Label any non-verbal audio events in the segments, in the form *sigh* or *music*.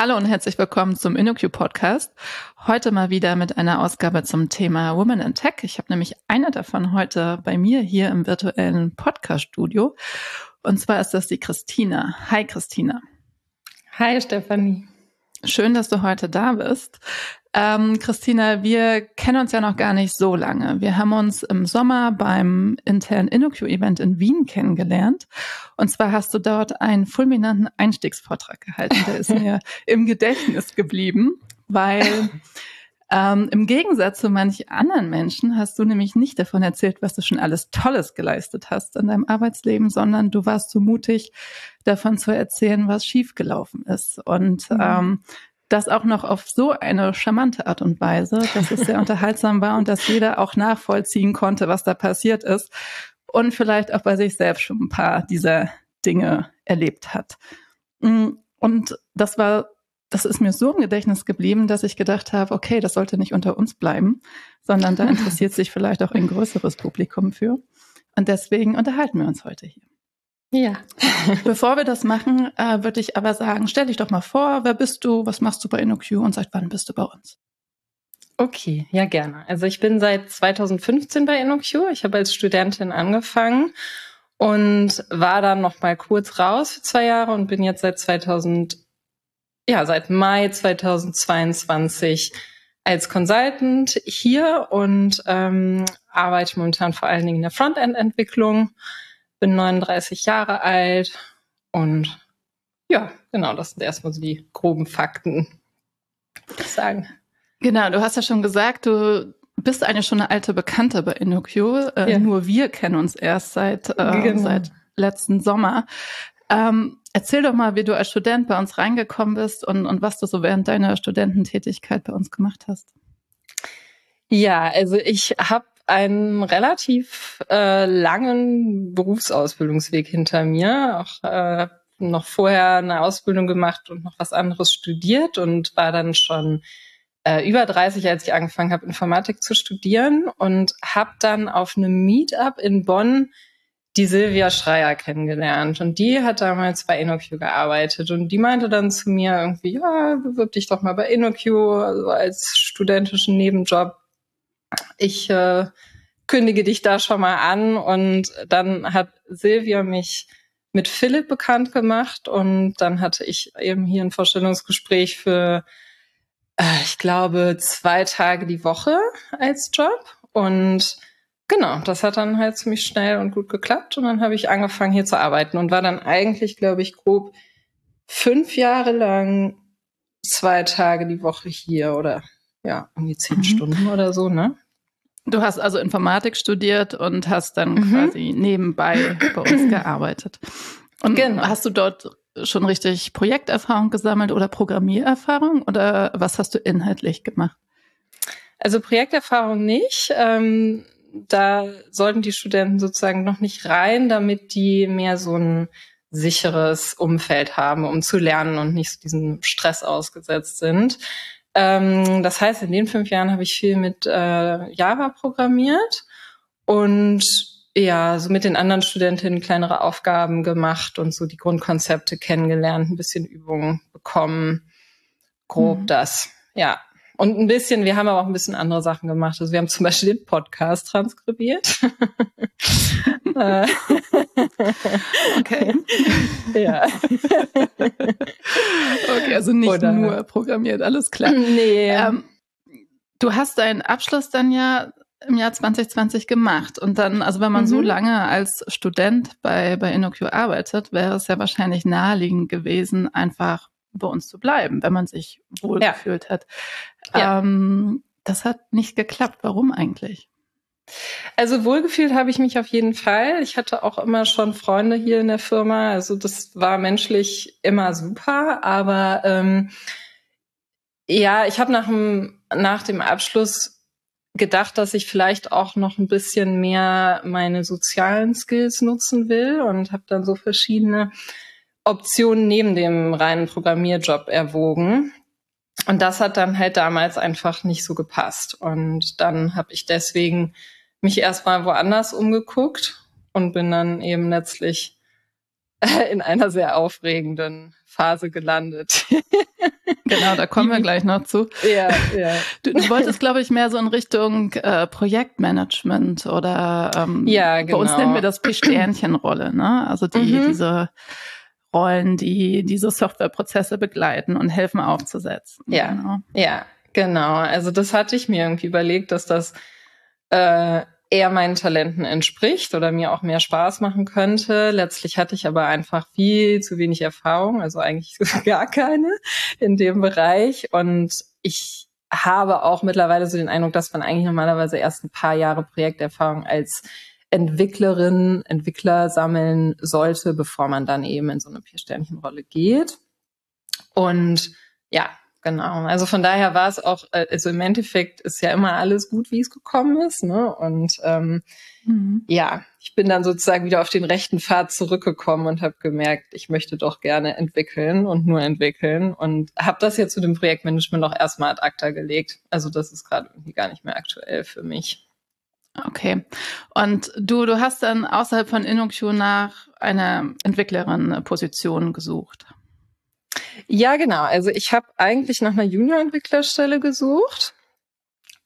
Hallo und herzlich willkommen zum InnoQ Podcast. Heute mal wieder mit einer Ausgabe zum Thema Women in Tech. Ich habe nämlich eine davon heute bei mir hier im virtuellen Podcast Studio. Und zwar ist das die Christina. Hi Christina. Hi Stefanie. Schön, dass du heute da bist. Ähm, Christina, wir kennen uns ja noch gar nicht so lange. Wir haben uns im Sommer beim internen InnoQ-Event in Wien kennengelernt. Und zwar hast du dort einen fulminanten Einstiegsvortrag gehalten. Der ist mir *laughs* im Gedächtnis geblieben, weil ähm, im Gegensatz zu manch anderen Menschen hast du nämlich nicht davon erzählt, was du schon alles Tolles geleistet hast in deinem Arbeitsleben, sondern du warst so mutig, davon zu erzählen, was schiefgelaufen ist. Und mhm. ähm, das auch noch auf so eine charmante Art und Weise, dass es sehr *laughs* unterhaltsam war und dass jeder auch nachvollziehen konnte, was da passiert ist und vielleicht auch bei sich selbst schon ein paar dieser Dinge erlebt hat. Mm, und das war, das ist mir so im Gedächtnis geblieben, dass ich gedacht habe, okay, das sollte nicht unter uns bleiben, sondern da *laughs* interessiert sich vielleicht auch ein größeres Publikum für. Und deswegen unterhalten wir uns heute hier. Ja. Bevor wir das machen, äh, würde ich aber sagen, stell dich doch mal vor, wer bist du, was machst du bei InnoQ und seit wann bist du bei uns? Okay, ja gerne. Also ich bin seit 2015 bei InnoQ. Ich habe als Studentin angefangen und war dann noch mal kurz raus für zwei Jahre und bin jetzt seit 2000, ja seit Mai 2022 als Consultant hier und ähm, arbeite momentan vor allen Dingen in der Frontend-Entwicklung bin 39 Jahre alt und ja, genau, das sind erstmal so die groben Fakten, würde ich sagen. Genau, du hast ja schon gesagt, du bist eigentlich schon eine alte Bekannte bei InnoQ. Äh, ja. Nur wir kennen uns erst seit, äh, genau. seit letzten Sommer. Ähm, erzähl doch mal, wie du als Student bei uns reingekommen bist und, und was du so während deiner Studententätigkeit bei uns gemacht hast. Ja, also ich habe einen relativ äh, langen Berufsausbildungsweg hinter mir. Auch äh, noch vorher eine Ausbildung gemacht und noch was anderes studiert und war dann schon äh, über 30, als ich angefangen habe, Informatik zu studieren und habe dann auf einem Meetup in Bonn die Silvia Schreier kennengelernt und die hat damals bei InnoQ gearbeitet und die meinte dann zu mir irgendwie, ja, bewirb dich doch mal bei InnoQ also als studentischen Nebenjob ich äh, kündige dich da schon mal an. Und dann hat Silvia mich mit Philipp bekannt gemacht und dann hatte ich eben hier ein Vorstellungsgespräch für, äh, ich glaube, zwei Tage die Woche als Job. Und genau, das hat dann halt ziemlich schnell und gut geklappt. Und dann habe ich angefangen hier zu arbeiten und war dann eigentlich, glaube ich, grob fünf Jahre lang zwei Tage die Woche hier oder ja, irgendwie zehn mhm. Stunden oder so, ne? Du hast also Informatik studiert und hast dann mhm. quasi nebenbei bei uns *clears throat* gearbeitet. Und genau. hast du dort schon richtig Projekterfahrung gesammelt oder Programmiererfahrung oder was hast du inhaltlich gemacht? Also Projekterfahrung nicht. Ähm, da sollten die Studenten sozusagen noch nicht rein, damit die mehr so ein sicheres Umfeld haben, um zu lernen und nicht diesem Stress ausgesetzt sind. Ähm, das heißt, in den fünf Jahren habe ich viel mit äh, Java programmiert und ja, so mit den anderen Studentinnen kleinere Aufgaben gemacht und so die Grundkonzepte kennengelernt, ein bisschen Übungen bekommen. Grob mhm. das, ja. Und ein bisschen, wir haben aber auch ein bisschen andere Sachen gemacht. Also wir haben zum Beispiel den Podcast transkribiert. *laughs* Äh. okay. Ja. okay, also nicht Oder, nur programmiert, alles klar. Nee. Ähm, du hast deinen Abschluss dann ja im Jahr 2020 gemacht. Und dann, also wenn man mhm. so lange als Student bei, bei InnoQ arbeitet, wäre es ja wahrscheinlich naheliegend gewesen, einfach bei uns zu bleiben, wenn man sich wohl ja. hat. Ja. Ähm, das hat nicht geklappt. Warum eigentlich? Also wohlgefühlt habe ich mich auf jeden Fall. Ich hatte auch immer schon Freunde hier in der Firma. Also das war menschlich immer super. Aber ähm, ja, ich habe nach dem, nach dem Abschluss gedacht, dass ich vielleicht auch noch ein bisschen mehr meine sozialen Skills nutzen will und habe dann so verschiedene Optionen neben dem reinen Programmierjob erwogen. Und das hat dann halt damals einfach nicht so gepasst. Und dann habe ich deswegen mich erstmal woanders umgeguckt und bin dann eben letztlich in einer sehr aufregenden Phase gelandet. *laughs* Genau, da kommen wir gleich noch zu. Ja, ja. *laughs* Du, du wolltest, glaube ich, mehr so in Richtung äh, Projektmanagement oder ähm, ja, genau. bei uns nennen wir das P-Sternchen-Rolle, ne? Also die, mhm. diese Rollen, die diese Softwareprozesse begleiten und helfen aufzusetzen. Ja, genau. ja, genau. Also das hatte ich mir irgendwie überlegt, dass das äh, eher meinen Talenten entspricht oder mir auch mehr Spaß machen könnte. Letztlich hatte ich aber einfach viel zu wenig Erfahrung, also eigentlich *laughs* gar keine in dem Bereich. Und ich habe auch mittlerweile so den Eindruck, dass man eigentlich normalerweise erst ein paar Jahre Projekterfahrung als Entwicklerin, Entwickler sammeln sollte, bevor man dann eben in so eine Vier-Sternchen-Rolle geht. Und ja, Genau. Also von daher war es auch, äh, also im Endeffekt ist ja immer alles gut, wie es gekommen ist. Ne? Und ähm, mhm. ja, ich bin dann sozusagen wieder auf den rechten Pfad zurückgekommen und habe gemerkt, ich möchte doch gerne entwickeln und nur entwickeln und habe das jetzt zu dem Projektmanagement auch erstmal ad acta gelegt. Also das ist gerade irgendwie gar nicht mehr aktuell für mich. Okay. Und du, du hast dann außerhalb von InnoQ nach einer Entwicklerin-Position gesucht. Ja, genau. Also ich habe eigentlich nach einer Junior-Entwicklerstelle gesucht,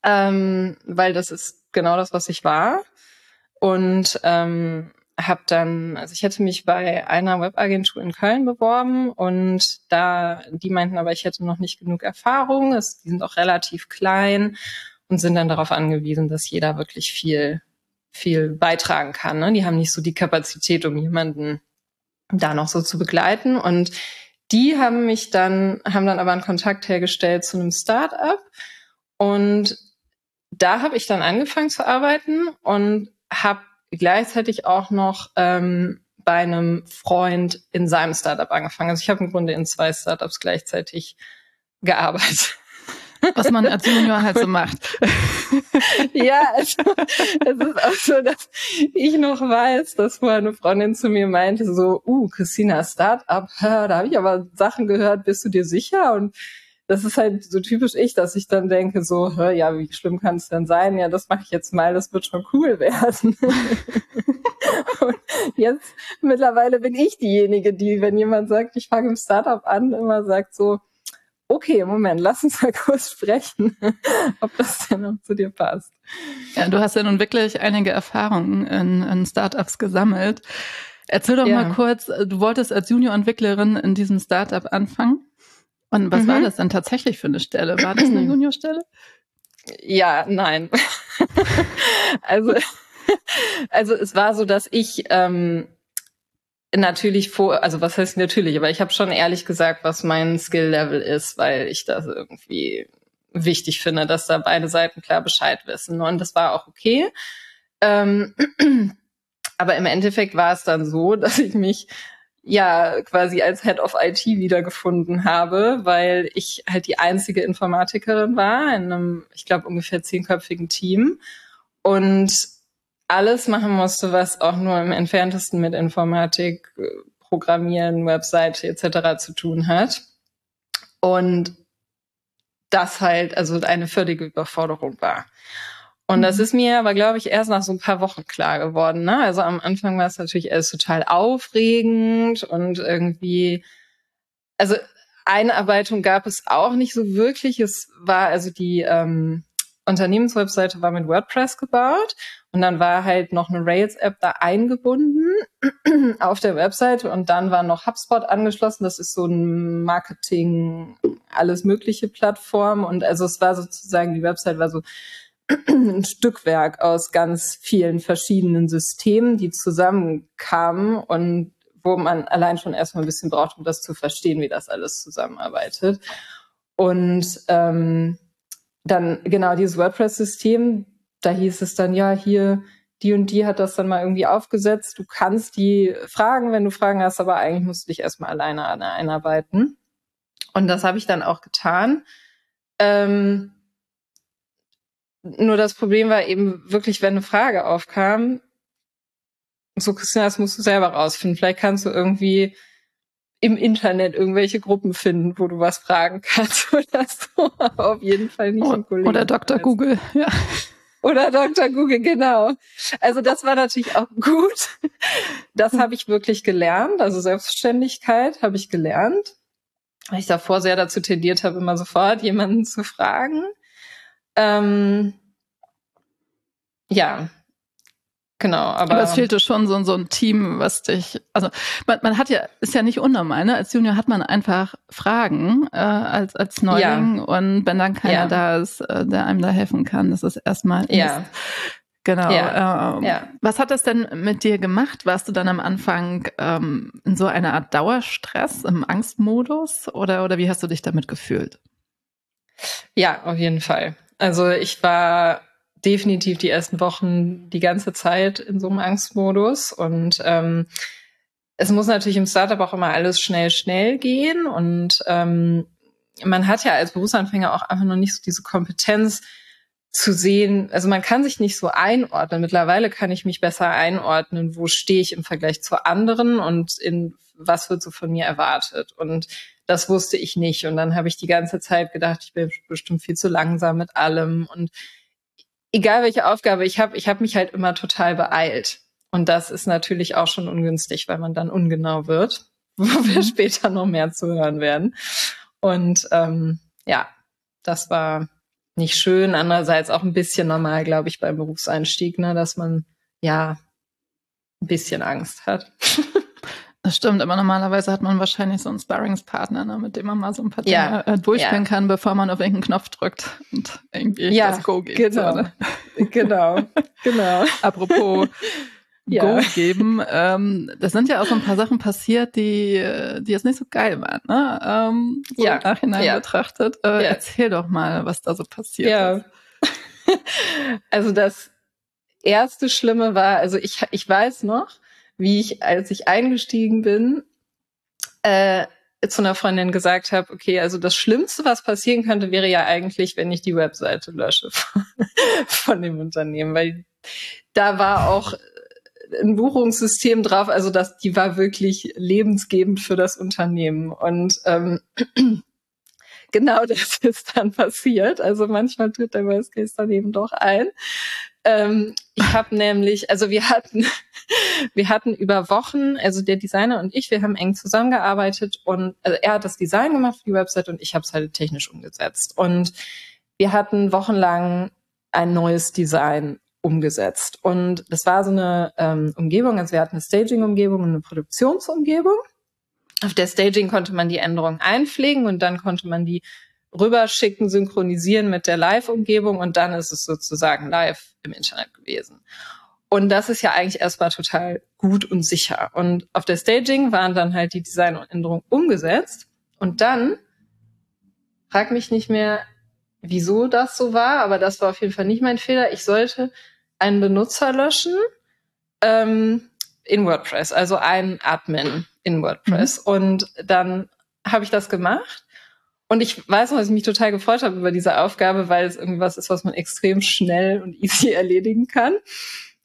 ähm, weil das ist genau das, was ich war. Und ähm, habe dann, also ich hätte mich bei einer Webagentur in Köln beworben und da, die meinten aber, ich hätte noch nicht genug Erfahrung. Es, die sind auch relativ klein und sind dann darauf angewiesen, dass jeder wirklich viel, viel beitragen kann. Ne? Die haben nicht so die Kapazität, um jemanden da noch so zu begleiten. Und die haben mich dann, haben dann aber einen Kontakt hergestellt zu einem Start-up und da habe ich dann angefangen zu arbeiten und habe gleichzeitig auch noch ähm, bei einem Freund in seinem Startup angefangen. Also ich habe im Grunde in zwei Startups gleichzeitig gearbeitet was man als Junior halt so macht. *laughs* ja, also, es ist auch so, dass ich noch weiß, dass vorher eine Freundin zu mir meinte, so, uh, Christina, Startup, da habe ich aber Sachen gehört, bist du dir sicher? Und das ist halt so typisch ich, dass ich dann denke, so, ja, wie schlimm kann es denn sein? Ja, das mache ich jetzt mal, das wird schon cool werden. *laughs* Und jetzt mittlerweile bin ich diejenige, die, wenn jemand sagt, ich fange im Startup an, immer sagt so, okay, Moment, lass uns mal *laughs* kurz sprechen, ob das denn noch zu dir passt. Ja, du hast ja nun wirklich einige Erfahrungen in, in Startups gesammelt. Erzähl doch ja. mal kurz, du wolltest als Junior-Entwicklerin in diesem Startup anfangen. Und was mhm. war das denn tatsächlich für eine Stelle? War das eine *clears throat* Juniorstelle? Ja, nein. *laughs* also, *laughs* also es war so, dass ich ähm, natürlich vor, also was heißt natürlich, aber ich habe schon ehrlich gesagt, was mein Skill-Level ist, weil ich das irgendwie wichtig finde, dass da beide Seiten klar Bescheid wissen. Und das war auch okay. Ähm, *clears throat* aber im Endeffekt war es dann so, *laughs* dass ich mich ja quasi als Head of IT wiedergefunden habe, weil ich halt die einzige Informatikerin war in einem, ich glaube, ungefähr zehnköpfigen Team. Und alles machen musste, was auch nur im entferntesten mit Informatik, Programmieren, Webseite etc. zu tun hat. Und das halt also eine völlige Überforderung war. Und mhm. das ist mir aber, glaube ich, erst nach so ein paar Wochen klar geworden. Ne? Also am Anfang war es natürlich alles total aufregend und irgendwie, also Einarbeitung gab es auch nicht so wirklich. Es war also die ähm, Unternehmenswebseite war mit WordPress gebaut und dann war halt noch eine Rails-App da eingebunden *clears throat* auf der Webseite und dann war noch HubSpot angeschlossen. Das ist so ein Marketing, alles mögliche Plattform und also es war sozusagen, die Website war so *clears throat* ein Stückwerk aus ganz vielen verschiedenen Systemen, die zusammenkamen und wo man allein schon erstmal ein bisschen braucht, um das zu verstehen, wie das alles zusammenarbeitet. Und ähm, dann genau dieses WordPress-System, da hieß es dann, ja, hier, die und die hat das dann mal irgendwie aufgesetzt. Du kannst die fragen, wenn du Fragen hast, aber eigentlich musst du dich erstmal alleine einarbeiten. Und das habe ich dann auch getan. Ähm, nur das Problem war eben wirklich, wenn eine Frage aufkam, so Christina, das musst du selber rausfinden. Vielleicht kannst du irgendwie im Internet irgendwelche Gruppen finden, wo du was fragen *laughs* kannst oder so. Aber auf jeden Fall nicht im Kollegen. Oder Dr. Google, ja. Oder Dr. Google, genau. Also das war natürlich auch gut. Das habe ich wirklich gelernt. Also Selbstständigkeit habe ich gelernt. weil ich davor sehr dazu tendiert habe, immer sofort jemanden zu fragen. Ähm, ja, Genau, aber, aber es fehlte schon so, so ein Team, was dich, also man, man hat ja, ist ja nicht unnormal, ne? Als Junior hat man einfach Fragen äh, als als Neuling ja. und wenn dann keiner ja. da ist, äh, der einem da helfen kann, das ist erstmal ja. Genau. Ja. Ähm, ja. Was hat das denn mit dir gemacht? Warst du dann am Anfang ähm, in so einer Art Dauerstress, im Angstmodus oder, oder wie hast du dich damit gefühlt? Ja, auf jeden Fall. Also ich war definitiv die ersten Wochen die ganze Zeit in so einem Angstmodus und ähm, es muss natürlich im Startup auch immer alles schnell, schnell gehen und ähm, man hat ja als Berufsanfänger auch einfach noch nicht so diese Kompetenz zu sehen, also man kann sich nicht so einordnen. Mittlerweile kann ich mich besser einordnen, wo stehe ich im Vergleich zu anderen und in was wird so von mir erwartet. Und das wusste ich nicht. Und dann habe ich die ganze Zeit gedacht, ich bin bestimmt viel zu langsam mit allem und egal welche Aufgabe ich habe, ich habe mich halt immer total beeilt. Und das ist natürlich auch schon ungünstig, weil man dann ungenau wird, *laughs* wo wir mhm. später noch mehr zu hören werden. Und ähm, ja, das war nicht schön. Andererseits auch ein bisschen normal, glaube ich, beim Berufseinstieg, ne, dass man ja ein bisschen Angst hat. *laughs* Das stimmt, aber normalerweise hat man wahrscheinlich so einen Sparringspartner, ne, mit dem man mal so ein paar Dinge ja, äh, durchspielen ja. kann, bevor man auf irgendeinen Knopf drückt und irgendwie ja, das Go geht. Genau, so, ne? genau, genau. *laughs* Apropos. Go geben, ähm, das sind ja auch so ein paar Sachen passiert, die, die jetzt nicht so geil waren, ne? Ähm, so ja. im Nachhinein betrachtet. Äh, Erzähl doch mal, was da so passiert ja. ist. *laughs* also das erste Schlimme war, also ich, ich weiß noch, wie ich, als ich eingestiegen bin, äh, zu einer Freundin gesagt habe, okay, also das Schlimmste, was passieren könnte, wäre ja eigentlich, wenn ich die Webseite lösche *laughs* von dem Unternehmen, weil da war auch ein Buchungssystem drauf, also das, die war wirklich lebensgebend für das Unternehmen. Und ähm, *clears throat* genau das ist dann passiert. Also manchmal tritt der Worst Case dann eben doch ein. Ähm, ich habe nämlich, also wir hatten, *laughs* wir hatten über Wochen, also der Designer und ich, wir haben eng zusammengearbeitet und also er hat das Design gemacht für die Website und ich habe es halt technisch umgesetzt. Und wir hatten wochenlang ein neues Design umgesetzt. Und das war so eine ähm, Umgebung, also wir hatten eine Staging-Umgebung und eine Produktionsumgebung. Auf der Staging konnte man die Änderungen einpflegen und dann konnte man die rüberschicken, synchronisieren mit der Live-Umgebung und dann ist es sozusagen live im Internet gewesen. Und das ist ja eigentlich erstmal total gut und sicher. Und auf der Staging waren dann halt die Designänderungen umgesetzt. Und dann, frag mich nicht mehr, wieso das so war, aber das war auf jeden Fall nicht mein Fehler. Ich sollte einen Benutzer löschen ähm, in WordPress, also einen Admin in WordPress. Mhm. Und dann habe ich das gemacht und ich weiß noch, dass ich mich total gefreut habe über diese Aufgabe, weil es irgendwie was ist, was man extrem schnell und easy *laughs* erledigen kann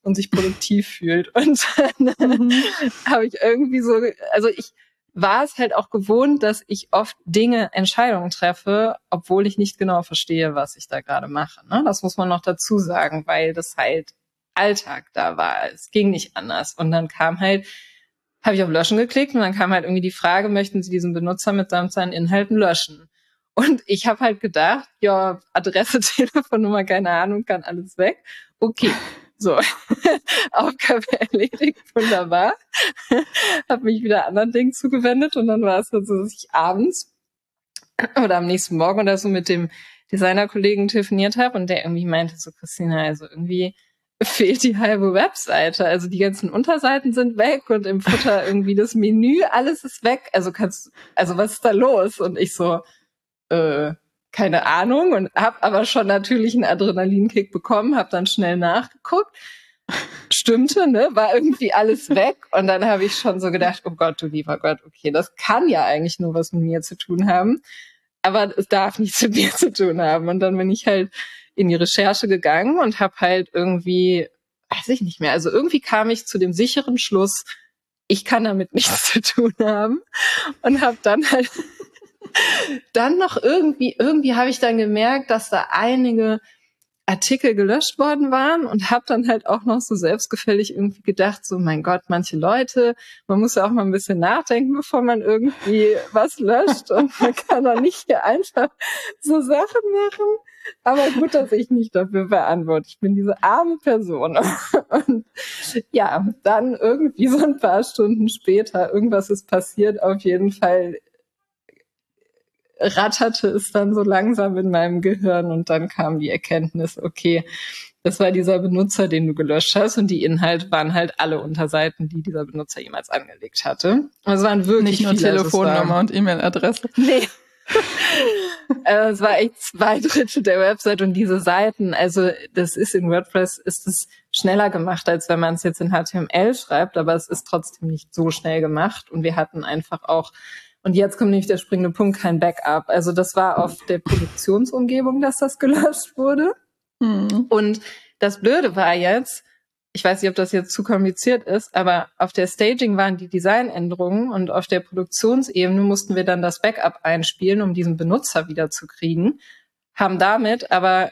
und sich produktiv fühlt. *laughs* Und dann mhm. habe ich irgendwie so, also ich war es halt auch gewohnt, dass ich oft Dinge, Entscheidungen treffe, obwohl ich nicht genau verstehe, was ich da gerade mache. Ne? Das muss man noch dazu sagen, weil das halt Alltag da war. Es ging nicht anders. Und dann kam halt habe ich auf Löschen geklickt und dann kam halt irgendwie die Frage, möchten Sie diesen Benutzer mitsamt seinen Inhalten löschen? Und ich habe halt gedacht, ja, Adresse, *laughs* Telefonnummer, keine Ahnung, kann alles weg. Okay, so, *laughs* Aufgabe erledigt, wunderbar. *laughs* habe mich wieder anderen Dingen zugewendet und dann war es so, dass ich abends oder am nächsten Morgen oder so mit dem Designerkollegen telefoniert habe und der irgendwie meinte so, Christina, also irgendwie fehlt die halbe Webseite. Also die ganzen Unterseiten sind weg und im Futter irgendwie das Menü, alles ist weg. Also kannst, also was ist da los? Und ich so, äh, keine Ahnung und habe aber schon natürlich einen Adrenalinkick bekommen, habe dann schnell nachgeguckt. Stimmte, ne? War irgendwie alles *laughs* weg. Und dann habe ich schon so gedacht, oh Gott, du lieber Gott, okay, das kann ja eigentlich nur was mit mir zu tun haben. Aber es darf nichts mit mir zu tun haben. Und dann bin ich halt in die Recherche gegangen und habe halt irgendwie, weiß ich nicht mehr, also irgendwie kam ich zu dem sicheren Schluss, ich kann damit nichts zu tun haben und habe dann halt dann noch irgendwie, irgendwie habe ich dann gemerkt, dass da einige Artikel gelöscht worden waren und habe dann halt auch noch so selbstgefällig irgendwie gedacht, so mein Gott, manche Leute, man muss ja auch mal ein bisschen nachdenken, bevor man irgendwie was löscht und man kann doch nicht hier einfach so Sachen machen. Aber gut, dass ich nicht dafür verantwortlich Ich bin diese arme Person. Und ja, dann irgendwie so ein paar Stunden später, irgendwas ist passiert, auf jeden Fall ratterte es dann so langsam in meinem Gehirn und dann kam die Erkenntnis, okay, das war dieser Benutzer, den du gelöscht hast und die Inhalte waren halt alle Unterseiten, die dieser Benutzer jemals angelegt hatte. Also es waren wirklich nicht nur viele, Telefonnummer und E-Mail-Adresse. *laughs* Nee. äh, es war echt zwei Drittel der Website und diese Seiten. Also das ist in WordPress ist es schneller gemacht, als wenn man es jetzt in HTML schreibt, aber es ist trotzdem nicht so schnell gemacht und wir hatten einfach auch und jetzt kommt nämlich der springende Punkt, kein Backup. Also das war auf der Produktionsumgebung, dass das *laughs* gelöscht wurde. Mhm. Und das Blöde war jetzt, ich weiß nicht, ob das jetzt zu kompliziert ist, aber auf der Staging waren die Designänderungen und auf der Produktionsebene mussten wir dann das Backup einspielen, um diesen Benutzer wieder zu kriegen. Haben damit aber,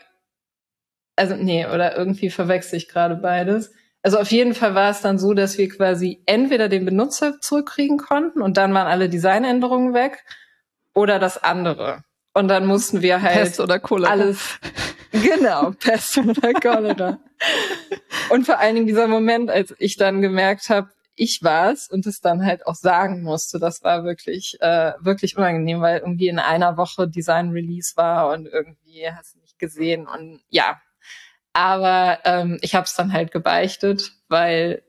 also nee, oder irgendwie verwechsel ich gerade beides also auf jeden Fall war es dann so, dass wir quasi entweder den Benutzer zurückkriegen konnten und dann waren alle Designänderungen weg oder das andere. Und dann mussten wir halt Pest oder Cholera. alles *laughs* genau Pest oder Cholera. und vor allen Dingen dieser Moment, als ich dann gemerkt habe, ich war's und es dann halt auch sagen musste, das war wirklich äh, wirklich unangenehm, weil irgendwie in einer Woche Design Release war und irgendwie hast du nicht gesehen und ja, aber ähm, ich habe es dann halt gebeichtet, weil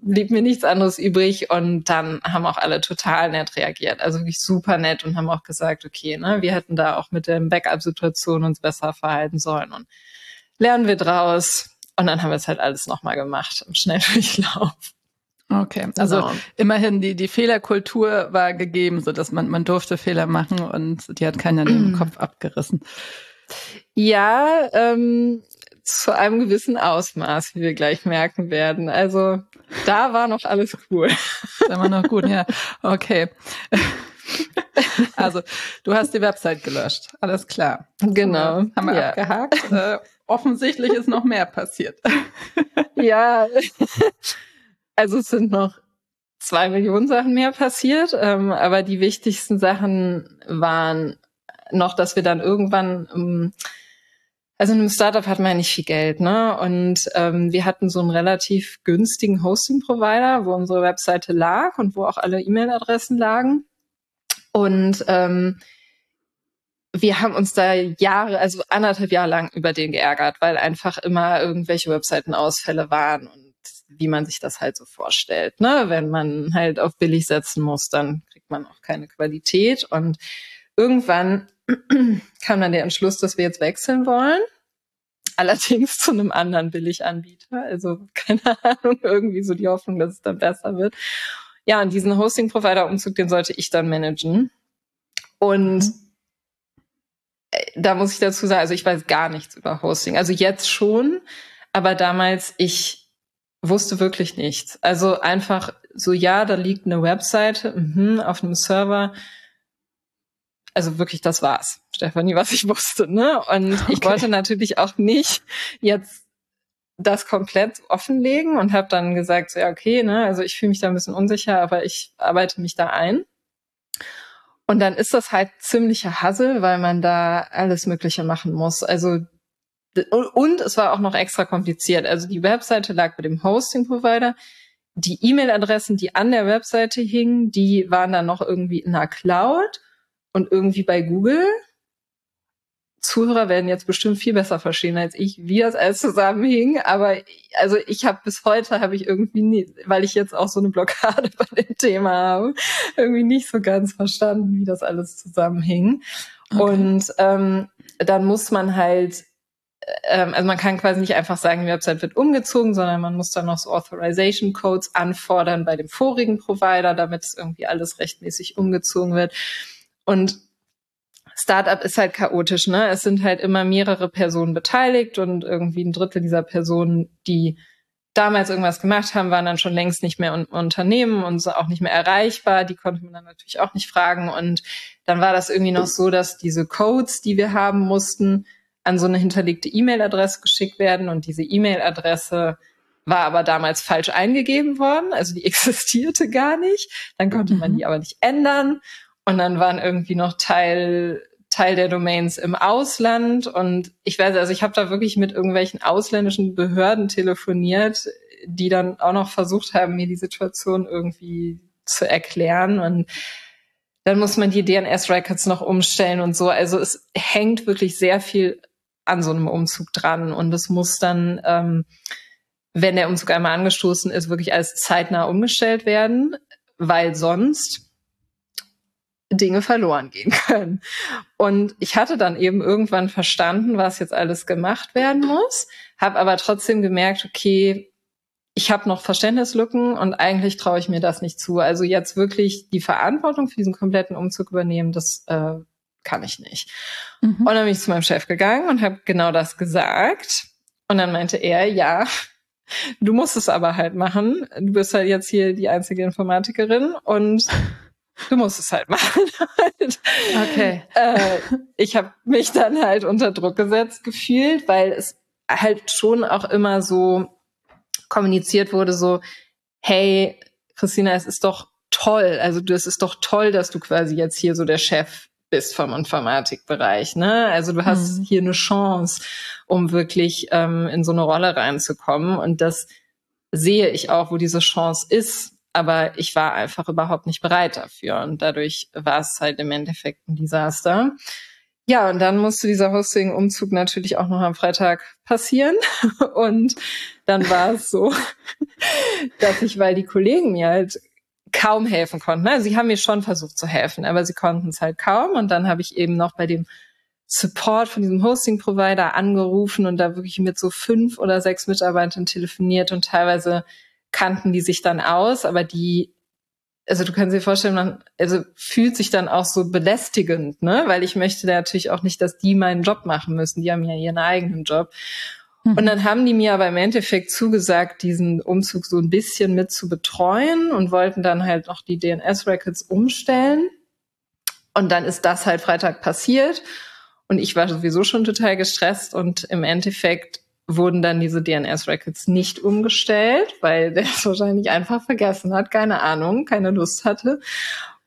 blieb mir nichts anderes übrig und dann haben auch alle total nett reagiert. Also wirklich super nett und haben auch gesagt, okay, ne, wir hätten da auch mit der Backup-Situation uns besser verhalten sollen und lernen wir draus. Und dann haben wir es halt alles nochmal gemacht im Schnelldurchlauf. Okay, also genau. immerhin die, die Fehlerkultur war gegeben, so dass man, man durfte Fehler machen und die hat keiner den *clears throat* Kopf abgerissen. Ja, ähm, zu einem gewissen Ausmaß, wie wir gleich merken werden. Also da war noch alles cool. Da war noch gut, ja. Okay. Also, du hast die Website gelöscht. Alles klar. Genau. Haben wir ja. abgehakt. Äh, offensichtlich ist noch mehr passiert. Ja. Also es sind noch zwei Millionen Sachen mehr passiert, ähm, aber die wichtigsten Sachen waren noch, dass wir dann irgendwann ähm, also in einem Startup hat man ja nicht viel Geld, ne? Und ähm, wir hatten so einen relativ günstigen Hosting-Provider, wo unsere Webseite lag und wo auch alle E-Mail-Adressen lagen. Und ähm, wir haben uns da Jahre, also anderthalb Jahre lang über den geärgert, weil einfach immer irgendwelche Webseitenausfälle waren und wie man sich das halt so vorstellt. Ne? Wenn man halt auf billig setzen muss, dann kriegt man auch keine Qualität. Und irgendwann *clears throat* kam dann der Entschluss, dass wir jetzt wechseln wollen. Allerdings zu einem anderen Billiganbieter. Also keine *laughs* Ahnung, irgendwie so die Hoffnung, dass es dann besser wird. Ja, und diesen Hosting-Provider-Umzug, den sollte ich dann managen. Und mhm. da muss ich dazu sagen, also ich weiß gar nichts über Hosting. Also jetzt schon, aber damals ich wusste wirklich nichts. Also einfach so, ja, da liegt eine Webseite mh, auf einem Server also wirklich, das war's, Stefanie, was ich wusste. Ne? Und okay. ich wollte natürlich auch nicht jetzt das komplett offenlegen und habe dann gesagt, so, ja, okay, ne, also ich fühle mich da ein bisschen unsicher, aber ich arbeite mich da ein. Und dann ist das halt ziemlicher Hassel, weil man da alles Mögliche machen muss. Also und es war auch noch extra kompliziert. Also die Webseite lag bei dem Hosting-Provider. Die E-Mail-Adressen, die an der Webseite hingen, die waren dann noch irgendwie in der Cloud und irgendwie bei Google. Zuhörer werden jetzt bestimmt viel besser verstehen als ich, wie das alles zusammenhing. Aber also ich habe bis heute habe ich irgendwie nie, weil ich jetzt auch so eine Blockade *laughs* bei dem Thema habe, irgendwie nicht so ganz verstanden, wie das alles zusammenhing. Okay. Und ähm, dann muss man halt ähm, also man kann quasi nicht einfach sagen, die Website wird umgezogen, sondern man muss dann noch so Authorization Codes anfordern bei dem vorigen Provider, damit es irgendwie alles rechtmäßig umgezogen wird. Und Startup ist halt chaotisch, ne? Es sind halt immer mehrere Personen beteiligt und irgendwie ein Drittel dieser Personen, die damals irgendwas gemacht haben, waren dann schon längst nicht mehr im Unternehmen und so auch nicht mehr erreichbar. Die konnte man dann natürlich auch nicht fragen. Und dann war das irgendwie noch so, dass diese Codes, die wir haben mussten, an so eine hinterlegte E-Mail-Adresse geschickt werden und diese E-Mail-Adresse war aber damals falsch eingegeben worden, also die *laughs* existierte gar nicht. Dann konnte man die mhm. aber nicht ändern und dann waren irgendwie noch Teil Teil der Domains im Ausland. Und ich weiß, also ich habe da wirklich mit irgendwelchen ausländischen Behörden telefoniert, die dann auch noch versucht haben, mir die Situation irgendwie zu erklären. Und dann muss man die DNS-Records noch umstellen und so. Also es hängt wirklich sehr viel an so einem Umzug dran. Und es muss dann, ähm, wenn der Umzug einmal angestoßen ist, wirklich als zeitnah umgestellt werden, weil sonst Dinge verloren gehen können. Und ich hatte dann eben irgendwann verstanden, was jetzt alles gemacht werden muss, habe aber trotzdem gemerkt, okay, ich habe noch Verständnislücken und eigentlich traue ich mir das nicht zu. Also jetzt wirklich die Verantwortung für diesen kompletten Umzug übernehmen, das äh, kann ich nicht. Mhm. Und dann bin ich zu meinem Chef gegangen und habe genau das gesagt. Und dann meinte er, ja, du musst es aber halt machen. Du bist halt jetzt hier die einzige Informatikerin und *laughs* du musst es halt machen. *laughs* okay. Äh, ich habe mich dann halt unter Druck gesetzt gefühlt, weil es halt schon auch immer so kommuniziert wurde, so, hey, Christina, es ist doch toll, also es ist doch toll, dass du quasi jetzt hier so der Chef bist vom Informatikbereich. Ne? Also du hast mhm. hier eine Chance, um wirklich ähm, in so eine Rolle reinzukommen. Und das sehe ich auch, wo diese Chance ist. Aber ich war einfach überhaupt nicht bereit dafür. Und dadurch war es halt im Endeffekt ein Desaster. Ja, und dann musste dieser Hosting-Umzug natürlich auch noch am Freitag passieren. *laughs* Und dann war es so, *laughs* dass ich, weil die Kollegen mir halt kaum helfen konnten. Also sie haben mir schon versucht zu helfen, aber sie konnten es halt kaum. Und dann habe ich eben noch bei dem Support von diesem Hosting-Provider angerufen und da wirklich mit so fünf oder sechs Mitarbeitern telefoniert und teilweise kannten die sich dann aus, aber die also du kannst dir vorstellen, man also fühlt sich dann auch so belästigend, ne? Weil ich möchte natürlich auch nicht, dass die meinen Job machen müssen. Die haben ja ihren eigenen Job. Mhm. Und dann haben die mir aber im Endeffekt zugesagt, diesen Umzug so ein bisschen mit zu betreuen und wollten dann halt noch die DNS-Records umstellen. Und dann ist das halt Freitag passiert. Und ich war sowieso schon total gestresst und im Endeffekt wurden dann diese DNS-Records nicht umgestellt, weil der es wahrscheinlich einfach vergessen hat, keine Ahnung, keine Lust hatte.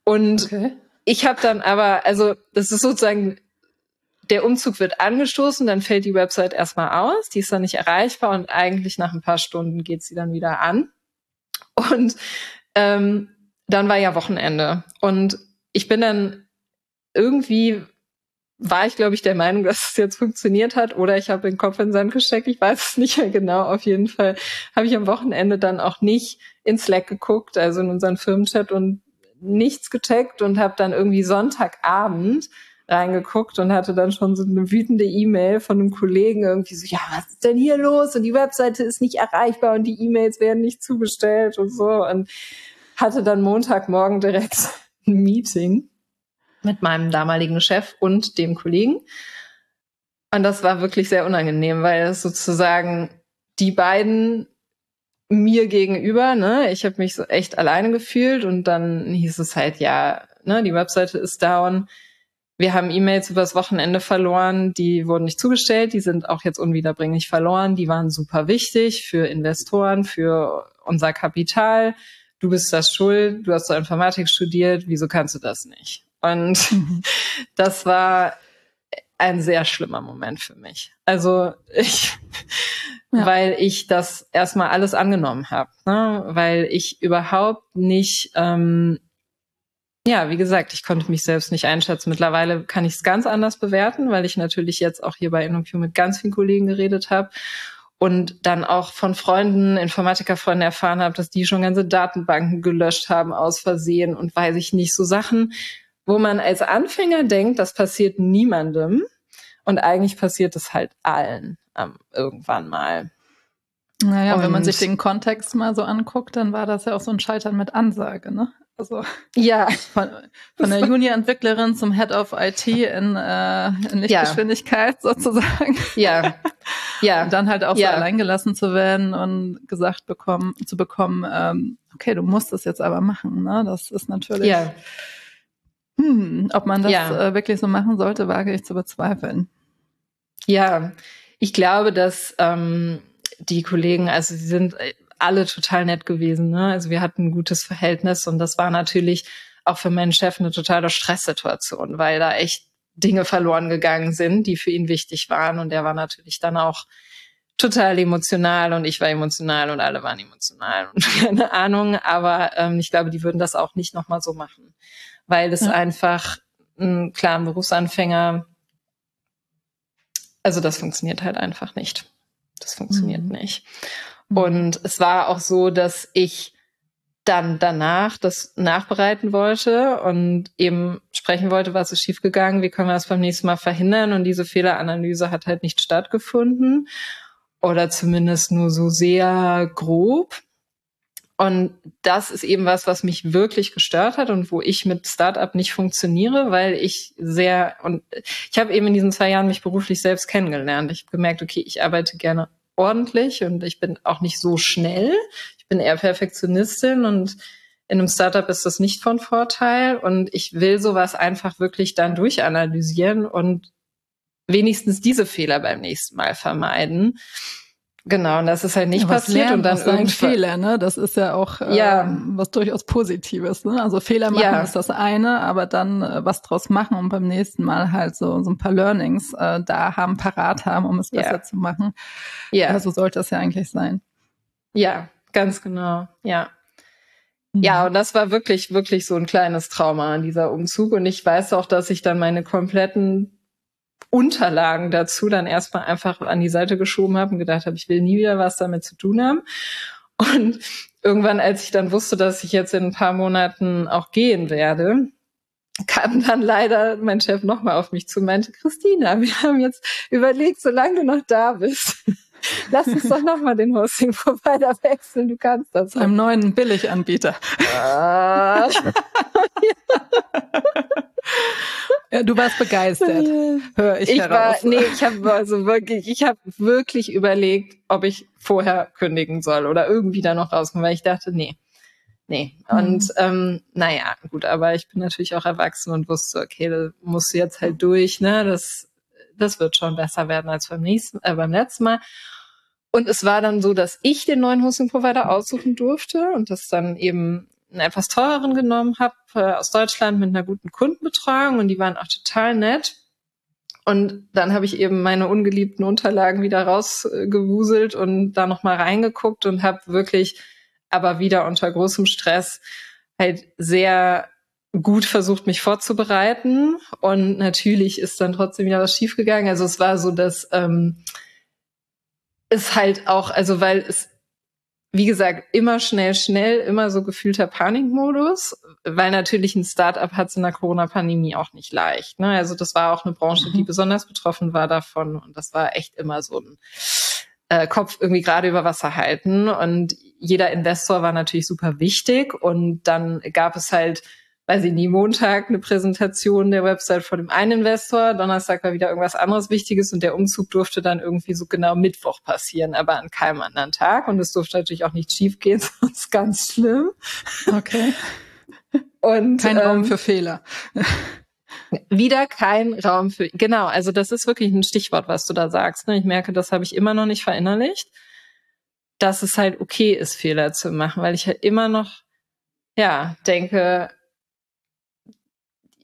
Und okay. ich habe dann aber, also das ist sozusagen, der Umzug wird angestoßen, dann fällt die Website erstmal aus, die ist dann nicht erreichbar und eigentlich nach ein paar Stunden geht sie dann wieder an. Und ähm, dann war ja Wochenende und ich bin dann irgendwie war ich, glaube ich, der Meinung, dass es jetzt funktioniert hat oder ich habe den Kopf in den Sand gesteckt. Ich weiß es nicht mehr genau. Auf jeden Fall habe ich am Wochenende dann auch nicht in Slack geguckt, also in unseren Firmenchat und nichts gecheckt und habe dann irgendwie Sonntagabend reingeguckt und hatte dann schon so eine wütende E-Mail von einem Kollegen irgendwie so, ja, was ist denn hier los? Und die Webseite ist nicht erreichbar und die E-Mails werden nicht zugestellt und so. Und hatte dann Montagmorgen direkt *laughs* ein Meeting mit meinem damaligen Chef und dem Kollegen. Und das war wirklich sehr unangenehm, weil es sozusagen die beiden mir gegenüber, ne, ich habe mich so echt alleine gefühlt und dann hieß es halt, ja, ne, die Webseite ist down. Wir haben E-Mails übers Wochenende verloren, die wurden nicht zugestellt, die sind auch jetzt unwiederbringlich verloren, die waren super wichtig für Investoren, für unser Kapital. Du bist das schuld, du hast so Informatik studiert, wieso kannst du das nicht? Und mhm. *laughs* das war ein sehr schlimmer Moment für mich. Also ich, *laughs* ja. weil ich das erstmal alles angenommen habe, ne? weil ich überhaupt nicht, ähm, ja, wie gesagt, ich konnte mich selbst nicht einschätzen. Mittlerweile kann ich es ganz anders bewerten, weil ich natürlich jetzt auch hier bei InnoQ mit ganz vielen Kollegen geredet habe und dann auch von Freunden, Informatikerfreunden erfahren habe, dass die schon ganze Datenbanken gelöscht haben aus Versehen und weiß ich nicht, so Sachen, wo man als Anfänger denkt, das passiert niemandem und eigentlich passiert es halt allen ähm, irgendwann mal. Naja, und wenn man sich den Kontext mal so anguckt, dann war das ja auch so ein Scheitern mit Ansage, ne? Also ja. von, von der Junior-Entwicklerin zum Head of IT in, äh, in Lichtgeschwindigkeit ja. sozusagen. Ja. Ja. Und dann halt auch ja. so alleingelassen zu werden und gesagt bekommen, zu bekommen, ähm, okay, du musst es jetzt aber machen, ne? Das ist natürlich. Ja hm, ob man das ja. äh, wirklich so machen sollte, wage ich zu bezweifeln. Ja, ich glaube, dass ähm, die Kollegen, also sie sind alle total nett gewesen. Ne? Also wir hatten ein gutes Verhältnis und das war natürlich auch für meinen Chef eine totale Stresssituation, weil da echt Dinge verloren gegangen sind, die für ihn wichtig waren. Und er war natürlich dann auch total emotional und ich war emotional und alle waren emotional und *laughs* keine Ahnung. Aber ähm, ich glaube, die würden das auch nicht nochmal so machen, weil es ja. einfach, ein, klar, ein Berufsanfänger, also das funktioniert halt einfach nicht. Das funktioniert mhm. nicht. Mhm. Und es war auch so, dass ich dann danach das nachbereiten wollte und eben sprechen wollte, was ist schiefgegangen, wie können wir das beim nächsten Mal verhindern. Und diese Fehleranalyse hat halt nicht stattgefunden oder zumindest nur so sehr grob. Und das ist eben was, was mich wirklich gestört hat und wo ich mit Startup nicht funktioniere, weil ich sehr und ich habe eben in diesen zwei Jahren mich beruflich selbst kennengelernt. Ich habe gemerkt, okay, ich arbeite gerne ordentlich und ich bin auch nicht so schnell. Ich bin eher Perfektionistin und in einem Startup ist das nicht von Vorteil und ich will sowas einfach wirklich dann durchanalysieren und wenigstens diese Fehler beim nächsten Mal vermeiden. Genau, und das ist halt nicht ja, passiert lernen, und dann irgendwann Fehler, ne? Das ist ja auch ja. Ähm, was durchaus Positives, ne? Also Fehler machen ja. ist das eine, aber dann äh, was draus machen und beim nächsten Mal halt so so ein paar Learnings äh, da haben, parat haben, um es besser zu machen. Ja, so also sollte es ja eigentlich sein. Ja, ganz genau. Ja. Mhm. Ja, und das war wirklich, wirklich so ein kleines Trauma an dieser Umzug. Und ich weiß auch, dass ich dann meine kompletten Unterlagen dazu dann erstmal einfach an die Seite geschoben habe und gedacht habe, ich will nie wieder was damit zu tun haben. Und irgendwann, als ich dann wusste, dass ich jetzt in ein paar Monaten auch gehen werde, kam dann leider mein Chef nochmal auf mich zu und meinte, Christina, wir haben jetzt überlegt, solange du noch da bist, *laughs* lass uns doch nochmal den Hosting-Provider wechseln, du kannst das. Zu einem neuen Billiganbieter. Ah. *laughs* *laughs* Ja, du warst begeistert. *laughs* Hör ich, ich heraus. War, nee, ich habe also wirklich, ich habe wirklich überlegt, ob ich vorher kündigen soll oder irgendwie da noch rauskommen, weil ich dachte, nee, nee. Mhm. Und ähm, naja, gut, aber ich bin natürlich auch erwachsen und wusste, okay, da musst du jetzt halt durch, ne? Das, das wird schon besser werden als beim nächsten, äh, beim letzten Mal. Und es war dann so, dass ich den neuen Hosting-Provider aussuchen durfte und das dann eben einen etwas teureren genommen habe äh, aus Deutschland mit einer guten Kundenbetreuung und die waren auch total nett. Und dann habe ich eben meine ungeliebten Unterlagen wieder rausgewuselt und da nochmal reingeguckt und habe wirklich, aber wieder unter großem Stress, halt sehr gut versucht, mich vorzubereiten. Und natürlich ist dann trotzdem wieder was schiefgegangen. Also es war so, dass ähm, es halt auch, also weil es wie gesagt, immer schnell, schnell, immer so gefühlter Panikmodus, weil natürlich ein Startup hat es in der Corona-Pandemie auch nicht leicht. Ne? Also das war auch eine Branche, mhm. die besonders betroffen war davon und das war echt immer so ein äh, Kopf irgendwie gerade über Wasser halten und jeder Investor war natürlich super wichtig und dann gab es halt weiß ich nie, Montag eine Präsentation der Website von dem einen Investor, Donnerstag war wieder irgendwas anderes Wichtiges und der Umzug durfte dann irgendwie so genau Mittwoch passieren, aber an keinem anderen Tag und es durfte natürlich auch nicht schief gehen, *laughs* sonst ganz schlimm. Okay. Und kein ähm, Raum für Fehler. wieder kein Raum für, genau, also das ist wirklich ein Stichwort, was du da sagst. Ne? Ich merke, das habe ich immer noch nicht verinnerlicht, dass es halt okay ist, Fehler zu machen, weil ich halt immer noch, ja, denke,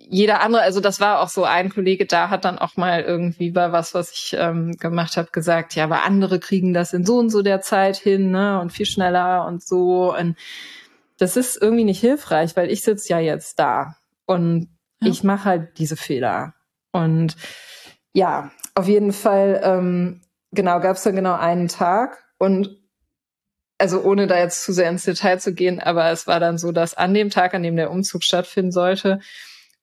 jeder andere, also das war auch so ein Kollege da, hat dann auch mal irgendwie bei was, was ich ähm, gemacht habe, gesagt, ja, aber andere kriegen das in so und so der Zeit hin, ne, und viel schneller und so. Und das ist irgendwie nicht hilfreich, weil ich sitze ja jetzt da und ja. ich mache halt diese Fehler. Und ja, auf jeden Fall, ähm, genau, gab es dann genau einen Tag und also ohne da jetzt zu sehr ins Detail zu gehen, aber es war dann so, dass an dem Tag, an dem der Umzug stattfinden sollte,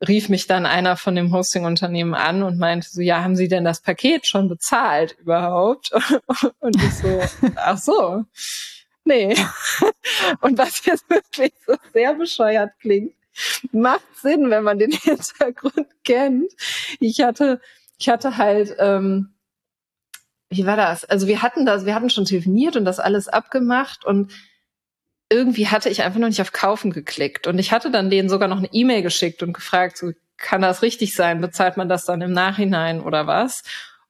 rief mich dann einer von dem Hosting-Unternehmen an und meinte so, ja, haben Sie denn das Paket schon bezahlt überhaupt? *laughs* Und ich so, ach so, nee. *laughs* Und was jetzt wirklich so sehr bescheuert klingt, macht Sinn, wenn man den *laughs* Hintergrund kennt. Ich hatte, ich hatte halt, ähm, wie war das? Also wir hatten das, wir hatten schon telefoniert und das alles abgemacht und irgendwie hatte ich einfach noch nicht auf Kaufen geklickt. Und ich hatte dann denen sogar noch eine E-Mail geschickt und gefragt, so, kann das richtig sein? Bezahlt man das dann im Nachhinein oder was?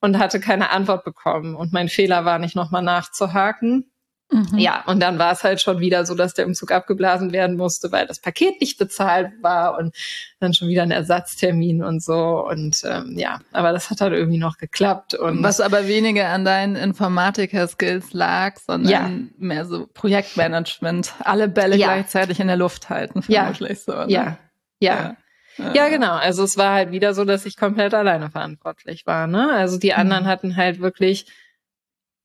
und hatte keine Antwort bekommen. Und mein Fehler war nicht nochmal nachzuhaken. Mhm. Ja, und dann war es halt schon wieder so, dass der Umzug abgeblasen werden musste, weil das Paket nicht bezahlt war und dann schon wieder ein Ersatztermin und so. Und ähm, ja, aber das hat halt irgendwie noch geklappt. Und Was aber weniger an deinen Informatiker-Skills lag, sondern ja. mehr so Projektmanagement, alle Bälle ja. gleichzeitig in der Luft halten, vermutlich ja. so. Ne? Ja. ja. ja. Genau. Also es war halt wieder so, dass ich komplett alleine verantwortlich war. Ne? Also die anderen mhm. hatten halt wirklich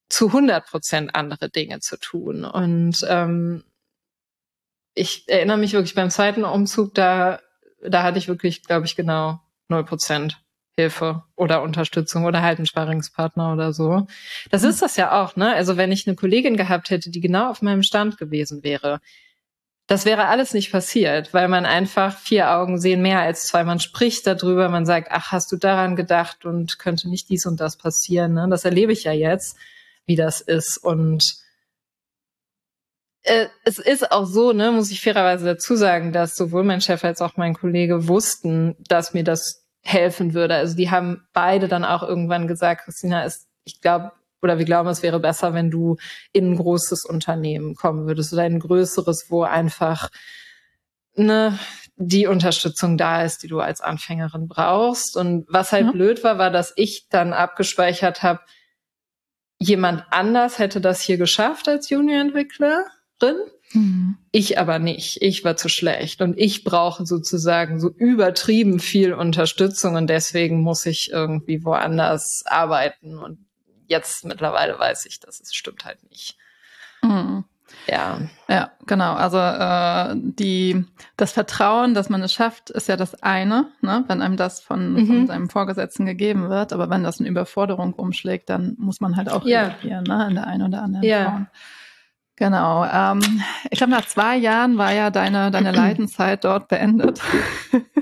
zu 100 Prozent andere Dinge zu tun. Und ähm, ich erinnere mich wirklich beim zweiten Umzug, da, da hatte ich wirklich, glaube ich, genau 0 Prozent Hilfe oder Unterstützung oder halt einen Sparringspartner oder so. Das mhm. ist das ja auch, ne? Also wenn ich eine Kollegin gehabt hätte, die genau auf meinem Stand gewesen wäre, das wäre alles nicht passiert, weil man einfach vier Augen sehen mehr als zwei. Man spricht darüber, man sagt, ach, hast du daran gedacht und könnte nicht dies und das passieren. Ne? Das erlebe ich ja jetzt wie das ist. Und äh, es ist auch so, ne, muss ich fairerweise dazu sagen, dass sowohl mein Chef als auch mein Kollege wussten, dass mir das helfen würde. Also die haben beide dann auch irgendwann gesagt, Christina, ist, ich glaube, oder wir glauben, es wäre besser, wenn du in ein großes Unternehmen kommen würdest oder ein größeres, wo einfach ne, die Unterstützung da ist, die du als Anfängerin brauchst. Und was halt ja. blöd war, war, dass ich dann abgespeichert habe, jemand anders hätte das hier geschafft als Junior-Entwicklerin. Mhm. Ich aber nicht. Ich war zu schlecht und ich brauche sozusagen so übertrieben viel Unterstützung und deswegen muss ich irgendwie woanders arbeiten. Und jetzt mittlerweile weiß ich, dass es stimmt halt nicht. Mhm. Ja. Ja, genau. Also äh, die das Vertrauen, dass man es schafft, ist ja das eine, ne? wenn einem das von, mhm. von seinem Vorgesetzten gegeben wird. Aber wenn das eine Überforderung umschlägt, dann muss man halt auch ja. reagieren, ne? in der einen oder anderen ja. Form. Genau. Ähm, ich glaube, nach zwei Jahren war ja deine, deine *clears throat* Leidenzeit dort beendet.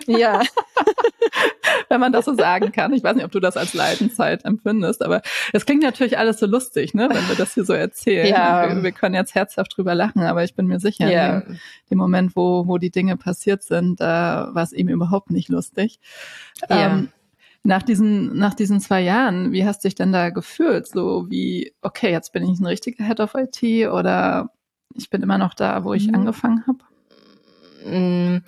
Ja. *laughs* Wenn man das so sagen kann. Ich weiß nicht, ob du das als Leidenzeit empfindest, aber es klingt natürlich alles so lustig, ne, wenn wir das hier so erzählen. Ja. Wir, wir, können jetzt herzhaft drüber lachen, aber ich bin mir sicher, ja. in dem, Moment, wo, wo die Dinge passiert sind, da war es ihm überhaupt nicht lustig. Ja. Ähm, nach diesen, nach diesen zwei Jahren, wie hast du dich denn da gefühlt? So wie, okay, jetzt bin ich ein richtiger Head of IT oder ich bin immer noch da, wo ich mhm. angefangen habe? Mm,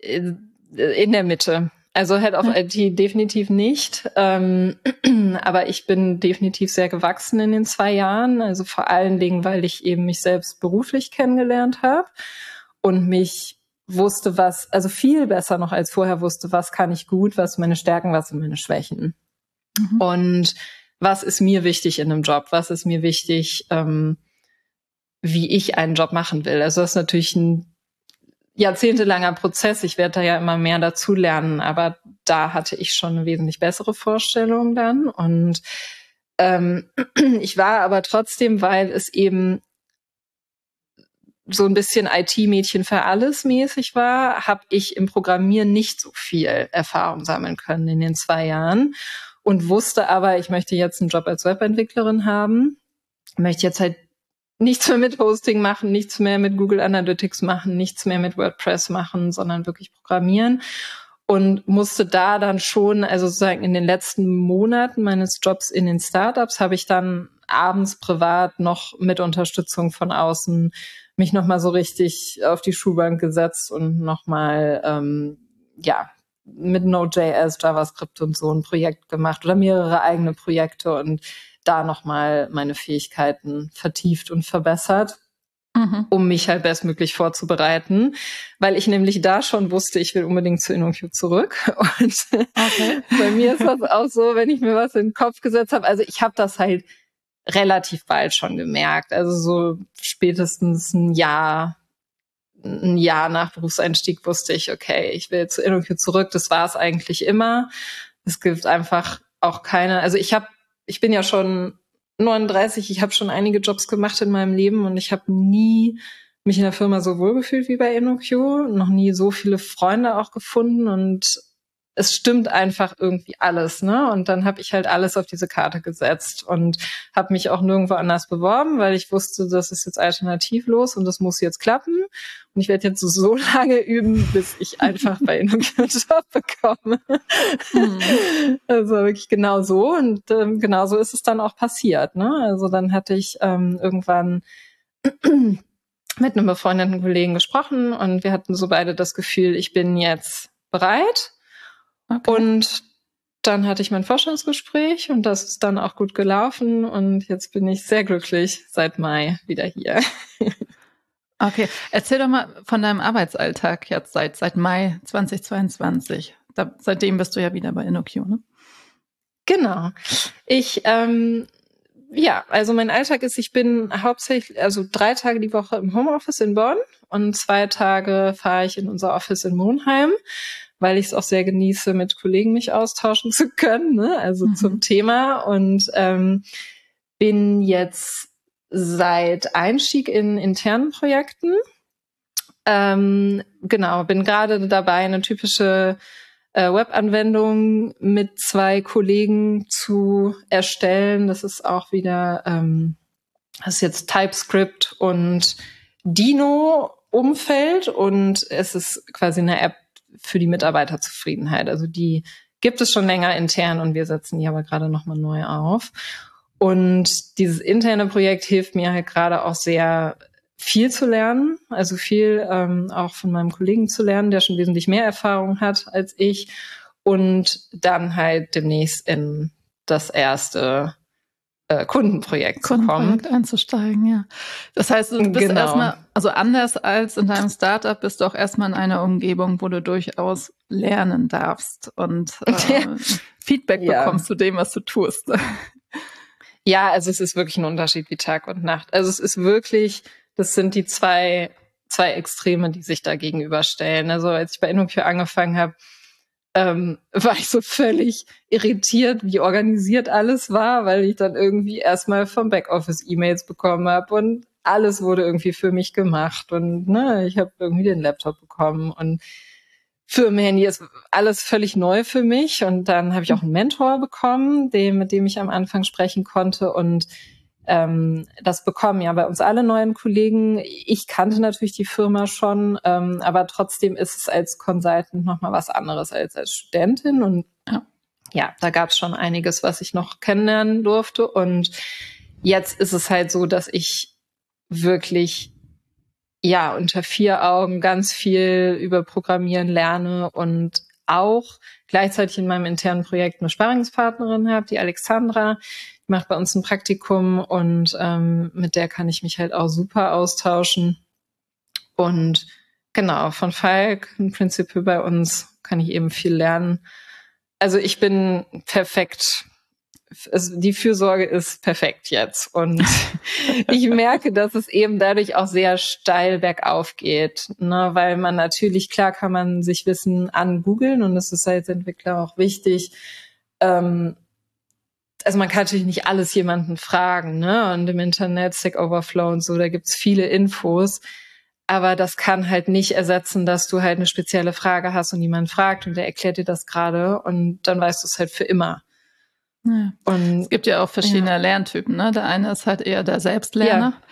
in der Mitte. Also Head of ja. IT definitiv nicht. Ähm, *clears throat* aber ich bin definitiv sehr gewachsen in den zwei Jahren. Also vor allen Dingen, weil ich eben mich selbst beruflich kennengelernt habe und mich wusste, was, also viel besser noch als vorher wusste, was kann ich gut, was sind meine Stärken, was sind meine Schwächen. Mhm. Und was ist mir wichtig in einem Job? Was ist mir wichtig, ähm, wie ich einen Job machen will? Also das ist natürlich ein jahrzehntelanger Prozess. Ich werde da ja immer mehr dazu lernen, aber da hatte ich schon eine wesentlich bessere Vorstellung dann. Und ähm, *clears throat* ich war aber trotzdem, weil es eben so ein bisschen IT-Mädchen für alles mäßig war, habe ich im Programmieren nicht so viel Erfahrung sammeln können in den zwei Jahren und wusste aber, ich möchte jetzt einen Job als Webentwicklerin haben, möchte jetzt halt nichts mehr mit Hosting machen, nichts mehr mit Google Analytics machen, nichts mehr mit WordPress machen, sondern wirklich programmieren und musste da dann schon, also sozusagen in den letzten Monaten meines Jobs in den Startups habe ich dann abends privat noch mit Unterstützung von außen mich nochmal so richtig auf die Schulbank gesetzt und nochmal, ähm, ja, mit Node.js, JavaScript und so ein Projekt gemacht oder mehrere eigene Projekte und da nochmal meine Fähigkeiten vertieft und verbessert, mhm. um mich halt bestmöglich vorzubereiten, weil ich nämlich da schon wusste, ich will unbedingt zu InnoQ zurück. *laughs* Und okay. bei mir ist das auch so, wenn ich mir was in den Kopf gesetzt habe, also ich habe das halt relativ bald schon gemerkt. Also so spätestens ein Jahr, ein Jahr nach Berufseinstieg wusste ich, okay, ich will zu InnoQ zurück. Das war es eigentlich immer. Es gibt einfach auch keine, also ich habe, ich bin ja schon 39, ich habe schon einige Jobs gemacht in meinem Leben und ich habe nie mich in der Firma so wohl gefühlt wie bei InnoQ, noch nie so viele Freunde auch gefunden und es stimmt einfach irgendwie alles, ne? Und dann habe ich halt alles auf diese Karte gesetzt und habe mich auch nirgendwo anders beworben, weil ich wusste, das ist jetzt alternativlos und das muss jetzt klappen. Und ich werde jetzt so *laughs* lange üben, bis ich einfach bei Ihnen einen Job bekomme. Mhm. Also wirklich genau so. Und ähm, genau so ist es dann auch passiert. Ne? Also dann hatte ich ähm, irgendwann *clears throat* mit einem befreundeten Kollegen gesprochen und wir hatten so beide das Gefühl, ich bin jetzt bereit Okay. Und dann hatte ich mein Forschungsgespräch und das ist dann auch gut gelaufen und jetzt bin ich sehr glücklich seit Mai wieder hier. *laughs* Okay, erzähl doch mal von deinem Arbeitsalltag jetzt seit, seit Mai 2022. Da, seitdem bist du ja wieder bei InnoQ, ne? Genau. Ich, ähm, ja, also mein Alltag ist, ich bin hauptsächlich, also drei Tage die Woche im Homeoffice in Bonn und zwei Tage fahre ich in unser Office in Monheim weil ich es auch sehr genieße, mit Kollegen mich austauschen *laughs* zu können, ne? also mhm. zum Thema. Und ähm, bin jetzt seit Einstieg in internen Projekten. Ähm, genau, bin gerade dabei, eine typische äh, Webanwendung mit zwei Kollegen zu erstellen. Das ist auch wieder, ähm, das ist jetzt TypeScript und Dino Umfeld und es ist quasi eine App, für die Mitarbeiterzufriedenheit. Also die gibt es schon länger intern und wir setzen die aber gerade nochmal neu auf. Und dieses interne Projekt hilft mir halt gerade auch sehr viel zu lernen, also viel ähm, auch von meinem Kollegen zu lernen, der schon wesentlich mehr Erfahrung hat als ich und dann halt demnächst in das erste äh, Kundenprojekt, Kundenprojekt zu kommen. einzusteigen, ja. Das heißt, du bist genau. erstmal, also anders als in deinem Startup, bist du auch erstmal in einer Umgebung, wo du durchaus lernen darfst und *laughs* äh, Feedback ja. bekommst zu dem, was du tust. *laughs* Ja, also es ist wirklich ein Unterschied wie Tag und Nacht. Also es ist wirklich, das sind die zwei, zwei Extreme, die sich da gegenüberstellen. Also als ich bei InnoQ angefangen habe, ähm, *laughs* war ich so völlig irritiert, wie organisiert alles war, weil ich dann irgendwie erstmal vom Backoffice E-Mails bekommen habe und alles wurde irgendwie für mich gemacht und ne, ich habe irgendwie den Laptop bekommen und Firmenhandy ist alles völlig neu für mich und dann habe ich auch einen Mentor bekommen, dem, mit dem ich am Anfang sprechen konnte und ähm, das bekommen ja bei uns alle neuen Kollegen. Ich kannte natürlich die Firma schon, ähm, aber trotzdem ist es als Consultant nochmal was anderes als als Studentin. Und ja, ja da gab es schon einiges, was ich noch kennenlernen durfte. Und jetzt ist es halt so, dass ich wirklich ja unter vier Augen ganz viel über Programmieren lerne und auch gleichzeitig in meinem internen Projekt eine Sparringspartnerin habe, die Alexandra, macht bei uns ein Praktikum und ähm, mit der kann ich mich halt auch super austauschen. Und genau, von Falk, im Prinzip bei uns, kann ich eben viel lernen. Also ich bin perfekt. Also die Fürsorge ist perfekt jetzt. Und *laughs* ich merke, dass es eben dadurch auch sehr steil bergauf geht. Ne? Weil man natürlich, klar kann man sich Wissen angoogeln und es ist als Entwickler auch wichtig, ähm, also man kann natürlich nicht alles jemanden fragen, ne? Und im Internet, Stack Overflow und so, da gibt's viele Infos. Aber das kann halt nicht ersetzen, dass du halt eine spezielle Frage hast und jemand fragt und der erklärt dir das gerade und dann weißt du es halt für immer. Ja. Und es gibt ja auch verschiedene ja. Lerntypen. Ne? Der eine ist halt eher der Selbstlerner ja.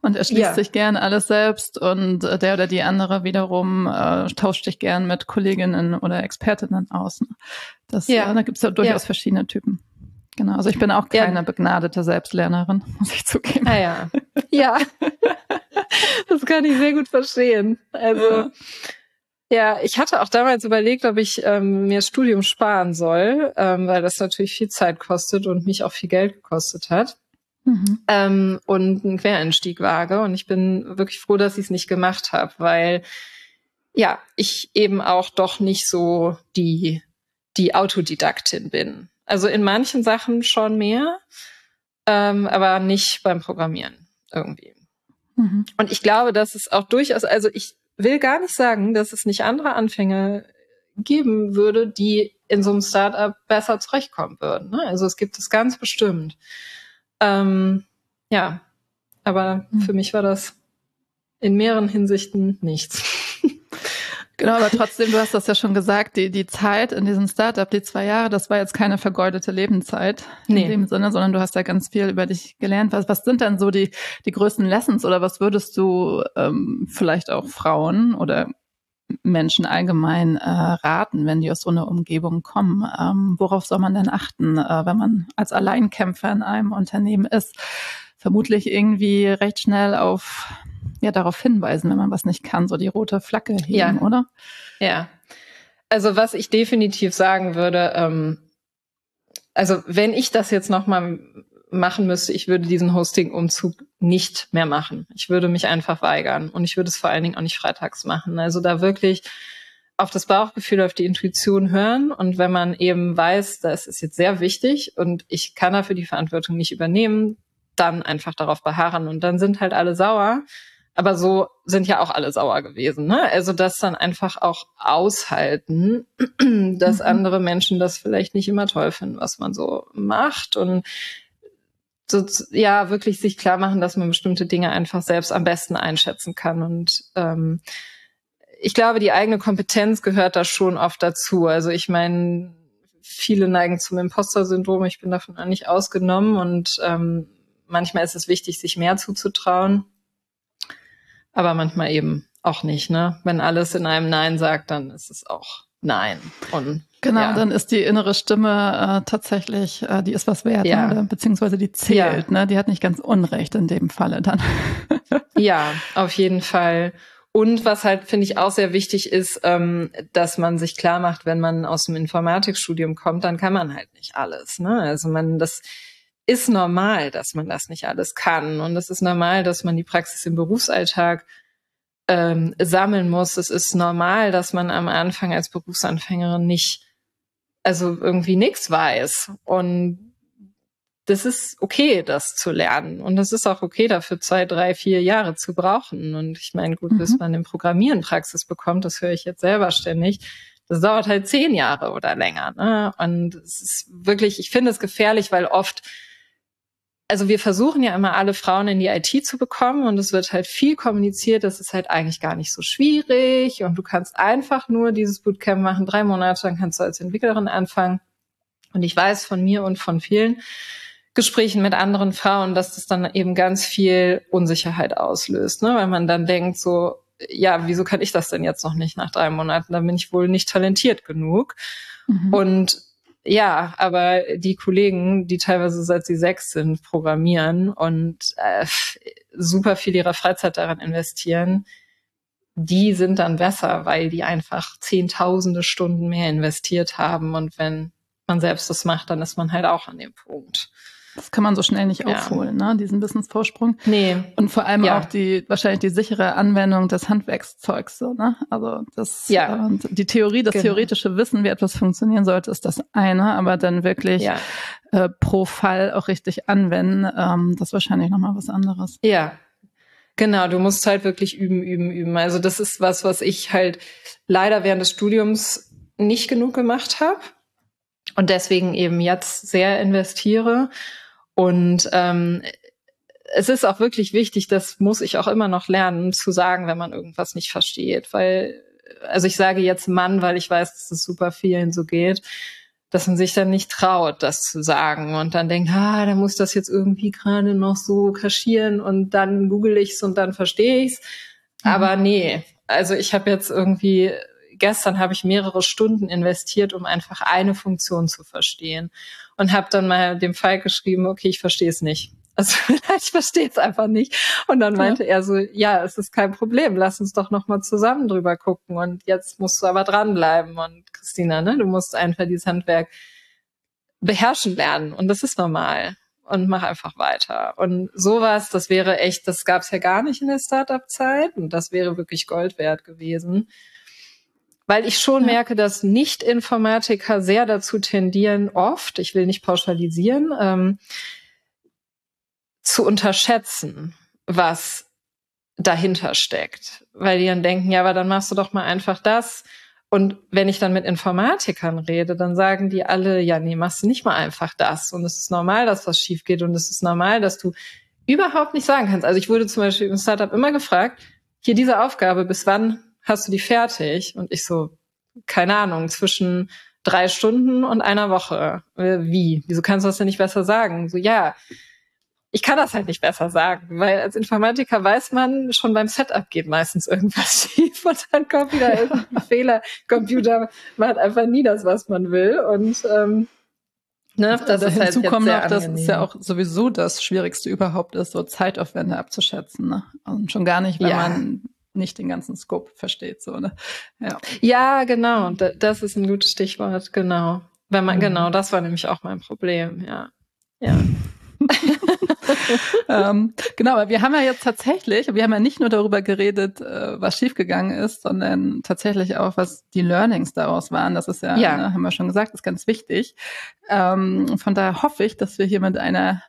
und er schließt sich gern alles selbst und der oder die andere wiederum äh, tauscht sich gern mit Kolleginnen oder Expertinnen aus. Ne? Das, ja. Da gibt es ja durchaus verschiedene Typen. Genau, also ich bin auch keine ja. begnadete Selbstlernerin, *laughs* muss ich zugeben. Ah ja. Ja. *laughs* das kann ich sehr gut verstehen. Also ja. ich hatte auch damals überlegt, ob ich ähm, mir das Studium sparen soll, ähm, weil das natürlich viel Zeit kostet und mich auch viel Geld gekostet hat. Mhm. Ähm, und einen Quereinstieg wage. Und ich bin wirklich froh, dass ich es nicht gemacht habe, weil ja, ich eben auch doch nicht so die, die Autodidaktin bin. Also in manchen Sachen schon mehr, ähm, aber nicht beim Programmieren irgendwie. Mhm. Und ich glaube, dass es auch durchaus, also ich will gar nicht sagen, dass es nicht andere Anfänger geben würde, die in so einem Startup besser zurechtkommen würden. Ne? Also es gibt es ganz bestimmt. Ähm, ja, aber mhm. für mich war das in mehreren Hinsichten nichts. Genau, aber trotzdem, du hast das ja schon gesagt, die, die Zeit in diesem Startup, die zwei Jahre, das war jetzt keine vergeudete Lebenszeit nee. in dem Sinne, sondern du hast ja ganz viel über dich gelernt. Was, was sind denn so die, die größten Lessons oder was würdest du ähm, vielleicht auch Frauen oder Menschen allgemein äh, raten, wenn die aus so einer Umgebung kommen? Ähm, worauf soll man denn achten, äh, wenn man als Alleinkämpfer in einem Unternehmen ist? Vermutlich irgendwie recht schnell auf ja darauf hinweisen, wenn man was nicht kann, so die rote Flagge heben, ja. oder? Ja. Also was ich definitiv sagen würde, ähm, also wenn ich das jetzt noch mal machen müsste, ich würde diesen Hosting-Umzug nicht mehr machen. Ich würde mich einfach weigern und ich würde es vor allen Dingen auch nicht freitags machen. Also da wirklich auf das Bauchgefühl, auf die Intuition hören und wenn man eben weiß, das ist jetzt sehr wichtig und ich kann dafür die Verantwortung nicht übernehmen, dann einfach darauf beharren und dann sind halt alle sauer. Aber so sind ja auch alle sauer gewesen. Ne? Also das dann einfach auch aushalten, *clears throat* dass mhm. andere Menschen das vielleicht nicht immer toll finden, was man so macht. Und so, ja, wirklich sich klar machen, dass man bestimmte Dinge einfach selbst am besten einschätzen kann. Und ähm, ich glaube, die eigene Kompetenz gehört da schon oft dazu. Also ich meine, viele neigen zum Imposter-Syndrom. Ich bin davon auch nicht ausgenommen und ähm, manchmal ist es wichtig, sich mehr zuzutrauen, aber manchmal eben auch nicht. Ne? Wenn alles in einem Nein sagt, dann ist es auch Nein. Und Genau, ja. dann ist die innere Stimme äh, tatsächlich, äh, die ist was wert, ja. ne? beziehungsweise die zählt, ja. ne? Die hat nicht ganz Unrecht in dem Falle dann. *laughs* ja, auf jeden Fall. Und was halt, finde ich, auch sehr wichtig ist, ähm, dass man sich klar macht, wenn man aus dem Informatikstudium kommt, dann kann man halt nicht alles. Ne? Also man, das ist normal, dass man das nicht alles kann. Und es ist normal, dass man die Praxis im Berufsalltag ähm, sammeln muss. Es ist normal, dass man am Anfang als Berufsanfängerin nicht also irgendwie nichts weiß. Und das ist okay, das zu lernen. Und das ist auch okay, dafür zwei, drei, vier Jahre zu brauchen. Und ich meine, gut, mhm. bis man im Programmieren Praxis bekommt, das höre ich jetzt selber ständig. Das dauert halt zehn Jahre oder länger. Ne? Und es ist wirklich, ich finde es gefährlich, weil oft also wir versuchen ja immer alle Frauen in die IT zu bekommen und es wird halt viel kommuniziert, das ist halt eigentlich gar nicht so schwierig und du kannst einfach nur dieses Bootcamp machen, drei Monate, dann kannst du als Entwicklerin anfangen. Und ich weiß von mir und von vielen Gesprächen mit anderen Frauen, dass das dann eben ganz viel Unsicherheit auslöst, ne? weil man dann denkt so, ja, wieso kann ich das denn jetzt noch nicht nach drei Monaten? Da bin ich wohl nicht talentiert genug. Mhm. Und ja, aber die Kollegen, die teilweise seit sie sechs sind, programmieren und äh, super viel ihrer Freizeit daran investieren, die sind dann besser, weil die einfach zehntausende Stunden mehr investiert haben. Und wenn man selbst das macht, dann ist man halt auch an dem Punkt. Das kann man so schnell nicht ja. aufholen, ne? diesen Wissensvorsprung. Nee. Und vor allem ja. auch die, wahrscheinlich die sichere Anwendung des Handwerkszeugs, so, ne? Also das, ja. äh, die Theorie, das genau. theoretische Wissen, wie etwas funktionieren sollte, ist das eine, aber dann wirklich ja. äh, pro Fall auch richtig anwenden, ähm, das ist wahrscheinlich nochmal was anderes. Ja. Genau, du musst halt wirklich üben, üben, üben. Also das ist was, was ich halt leider während des Studiums nicht genug gemacht habe und deswegen eben jetzt sehr investiere und ähm, es ist auch wirklich wichtig, das muss ich auch immer noch lernen, zu sagen, wenn man irgendwas nicht versteht. Weil, also ich sage jetzt Mann, weil ich weiß, dass es super vielen so geht, dass man sich dann nicht traut, das zu sagen und dann denkt, ah, da muss das jetzt irgendwie gerade noch so kaschieren und dann google ich's und dann verstehe ich's. Mhm. Aber nee, also ich habe jetzt irgendwie gestern habe ich mehrere Stunden investiert, um einfach eine Funktion zu verstehen und habe dann mal dem Falk geschrieben, okay, ich verstehe es nicht. *laughs* Also ich verstehe es einfach nicht. Und dann meinte ja. er so, ja, es ist kein Problem, lass uns doch noch mal zusammen drüber gucken. Und jetzt musst du aber dranbleiben. Und Christina, ne, du musst einfach dieses Handwerk beherrschen lernen. Und das ist normal. Und mach einfach weiter. Und sowas, das wäre echt, das gab es ja gar nicht in der Startup-Zeit. Und das wäre wirklich Gold wert gewesen weil ich schon ja. merke, dass Nicht-Informatiker sehr dazu tendieren, oft, ich will nicht pauschalisieren, ähm, zu unterschätzen, was dahinter steckt. Weil die dann denken, ja, aber dann machst du doch mal einfach das. Und wenn ich dann mit Informatikern rede, dann sagen die alle, ja, nee, machst du nicht mal einfach das. Und es ist normal, dass was schief geht. Und es ist normal, dass du überhaupt nicht sagen kannst. Also ich wurde zum Beispiel im Startup immer gefragt, hier diese Aufgabe, bis wann hast du die fertig? Und ich so, keine Ahnung, zwischen drei Stunden und einer Woche. Äh, wie? Wieso kannst du das denn nicht besser sagen? So, ja, ich kann das halt nicht besser sagen, weil als Informatiker weiß man, schon beim Setup geht meistens irgendwas *laughs* schief und dann kommt wieder irgendein Fehler. Computer macht einfach nie das, was man will und ähm, Ne, das da ist halt hinzu kommt noch, dass es ja auch sowieso das Schwierigste überhaupt ist, so Zeitaufwände abzuschätzen. Ne? Und schon gar nicht, wenn ja. man nicht den ganzen Scope versteht. So, ne? ja. ja, genau. Das ist ein gutes Stichwort, genau. Wenn man, mhm. genau, das war nämlich auch mein Problem, ja. Ja. *laughs* ähm, genau, aber wir haben ja jetzt tatsächlich, wir haben ja nicht nur darüber geredet, äh, was schiefgegangen ist, sondern tatsächlich auch, was die Learnings daraus waren. Das ist ja, ja. Ne, haben wir schon gesagt, ist ganz wichtig. Ähm, von daher hoffe ich, dass wir hier mit einer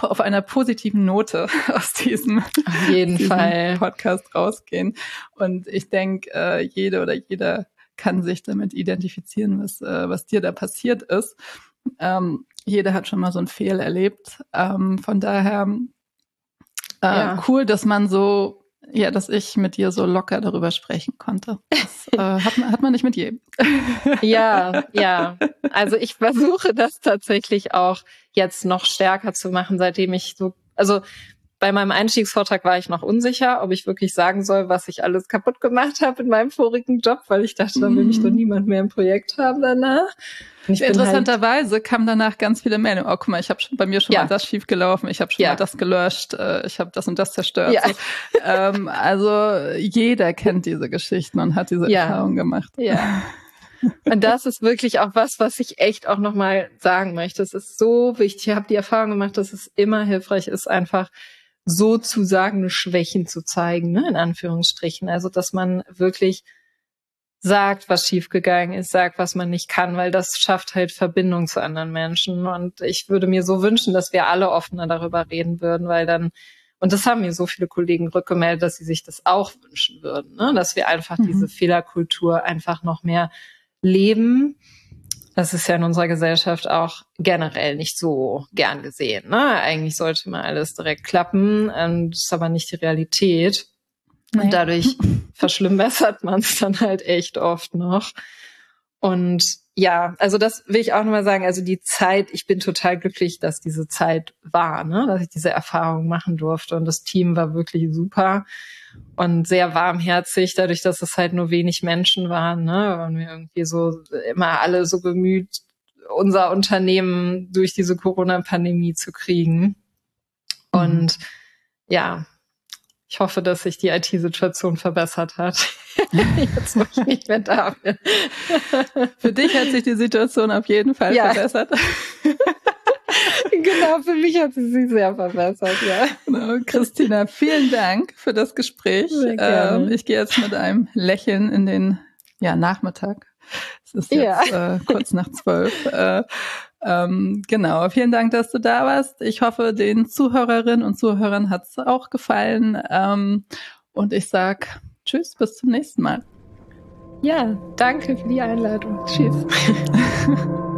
auf einer positiven Note *laughs* aus diesem, auf jeden diesem Fall. Podcast rausgehen. Und ich denke, äh, jede oder jeder kann sich damit identifizieren, was, äh, was dir da passiert ist. Ähm, jeder hat schon mal so ein Fehl erlebt. Ähm, von daher äh, ja. cool, dass man so ja, dass ich mit dir so locker darüber sprechen konnte. Das *laughs* äh, hat, man, hat man nicht mit jedem. *laughs* ja, ja. Also ich versuche das tatsächlich auch jetzt noch stärker zu machen, seitdem ich so, also bei meinem Einstiegsvortrag war ich noch unsicher, ob ich wirklich sagen soll, was ich alles kaputt gemacht habe in meinem vorigen Job, weil ich dachte, da will mich doch mhm. niemand mehr im Projekt haben danach. Halt Interessanterweise halt kam danach ganz viele Meldungen. Oh, guck mal, ich habe bei mir schon ja. mal das schief gelaufen, ich habe schon ja. mal das gelöscht, äh, ich habe das und das zerstört. Ja. So. ähm, also jeder kennt diese Geschichten und hat diese Erfahrung gemacht. Ja. Und das ist wirklich auch was, was ich echt auch nochmal sagen möchte. Es ist so wichtig. Ich habe die Erfahrung gemacht, dass es immer hilfreich ist, einfach sozusagen Schwächen zu zeigen, ne, in Anführungsstrichen. Also, dass man wirklich sagt, was schiefgegangen ist, sagt, was man nicht kann, weil das schafft halt Verbindung zu anderen Menschen. Und ich würde mir so wünschen, dass wir alle offener darüber reden würden, weil dann, und das haben mir so viele Kollegen rückgemeldet, dass sie sich das auch wünschen würden, ne? dass wir einfach mhm. diese Fehlerkultur einfach noch mehr leben das ist ja in unserer Gesellschaft auch generell nicht so gern gesehen. Ne? Eigentlich sollte mal alles direkt klappen, und das ist aber nicht die Realität. Nee. Und dadurch *laughs* verschlimmbessert man es dann halt echt oft noch. Und ja, also das will ich auch nochmal sagen. Also die Zeit, ich bin total glücklich, dass diese Zeit war, ne? dass ich diese Erfahrung machen durfte. Und das Team war wirklich super und sehr warmherzig, dadurch, dass es halt nur wenig Menschen waren, ne, waren wir irgendwie so immer alle so bemüht, unser Unternehmen durch diese Corona-Pandemie zu kriegen. Mhm. Und ja, ich hoffe, dass sich die IT-Situation verbessert hat. *laughs* Jetzt, wo ich nicht mehr da bin. Für dich hat sich die Situation auf jeden Fall ja. verbessert. genau, für mich hat sie sich sehr verbessert, ja. Genau, Christina, vielen Dank für das Gespräch. Ähm, ich gehe jetzt mit einem Lächeln in den ja, Nachmittag. Es ist jetzt ja. äh, kurz nach zwölf. Äh, ähm, genau, vielen Dank, dass du da warst. Ich hoffe, den Zuhörerinnen und Zuhörern hat es auch gefallen. Ähm, und ich sag Tschüss, bis zum nächsten Mal. Ja, danke für die Einladung. Tschüss. *laughs*